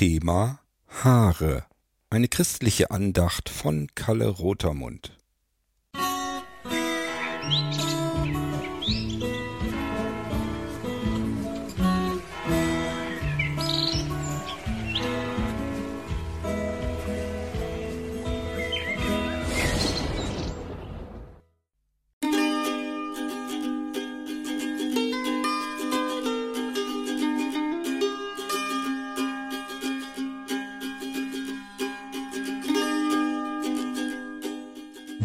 Thema Haare. Eine christliche Andacht von Kalle Rotermund.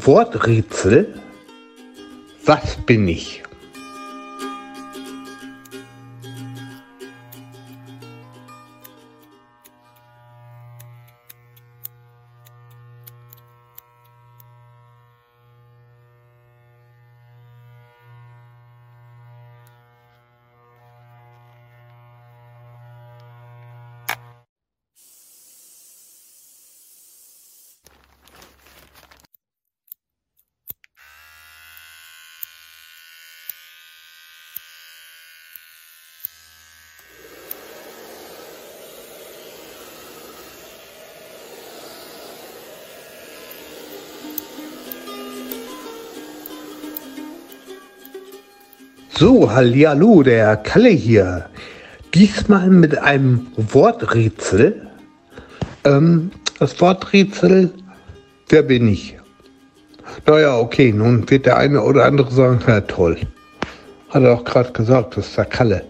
Worträtsel. Was bin ich? So, hallihallo, der Kalle hier. Diesmal mit einem Worträtsel. Ähm, das Worträtsel, wer bin ich? Naja, okay, nun wird der eine oder andere sagen, na toll. Hat er auch gerade gesagt, das ist der Kalle.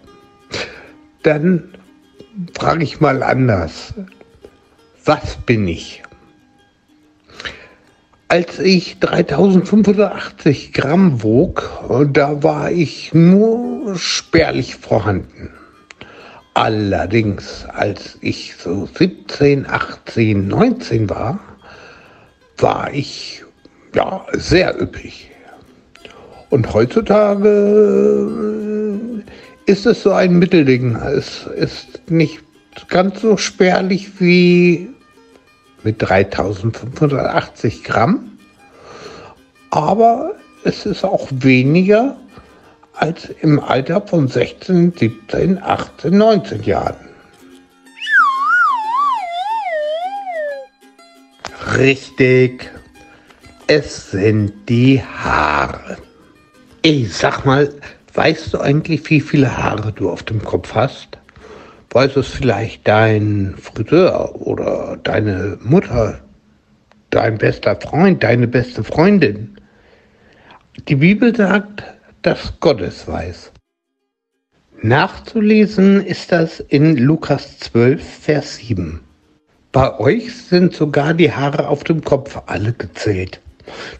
Dann frage ich mal anders. Was bin ich? Als ich 3580 Gramm wog, da war ich nur spärlich vorhanden. Allerdings, als ich so 17, 18, 19 war, war ich ja sehr üppig. Und heutzutage äh, ist es so ein Mittelding. Es ist nicht ganz so spärlich wie mit 3580 Gramm. Aber es ist auch weniger als im Alter von 16, 17, 18, 19 Jahren. Richtig, es sind die Haare. Ey, sag mal, weißt du eigentlich, wie viele Haare du auf dem Kopf hast? Weiß es vielleicht dein Friseur oder deine Mutter, dein bester Freund, deine beste Freundin? Die Bibel sagt, dass Gott es weiß. Nachzulesen ist das in Lukas 12, Vers 7. Bei euch sind sogar die Haare auf dem Kopf alle gezählt.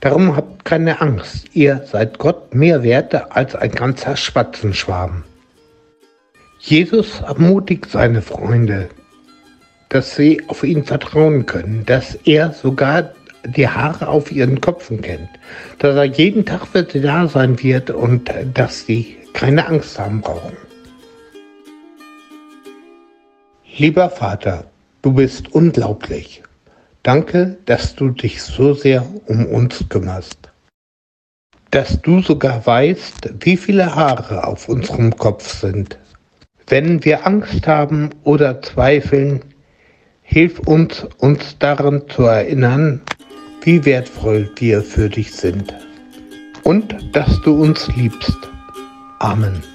Darum habt keine Angst, ihr seid Gott mehr wert als ein ganzer Spatzenschwarm. Jesus ermutigt seine Freunde, dass sie auf ihn vertrauen können, dass er sogar die Haare auf ihren Köpfen kennt, dass er jeden Tag für sie da sein wird und dass sie keine Angst haben brauchen. Lieber Vater, du bist unglaublich. Danke, dass du dich so sehr um uns kümmerst. Dass du sogar weißt, wie viele Haare auf unserem Kopf sind. Wenn wir Angst haben oder zweifeln, hilf uns, uns daran zu erinnern, wie wertvoll wir für dich sind und dass du uns liebst. Amen.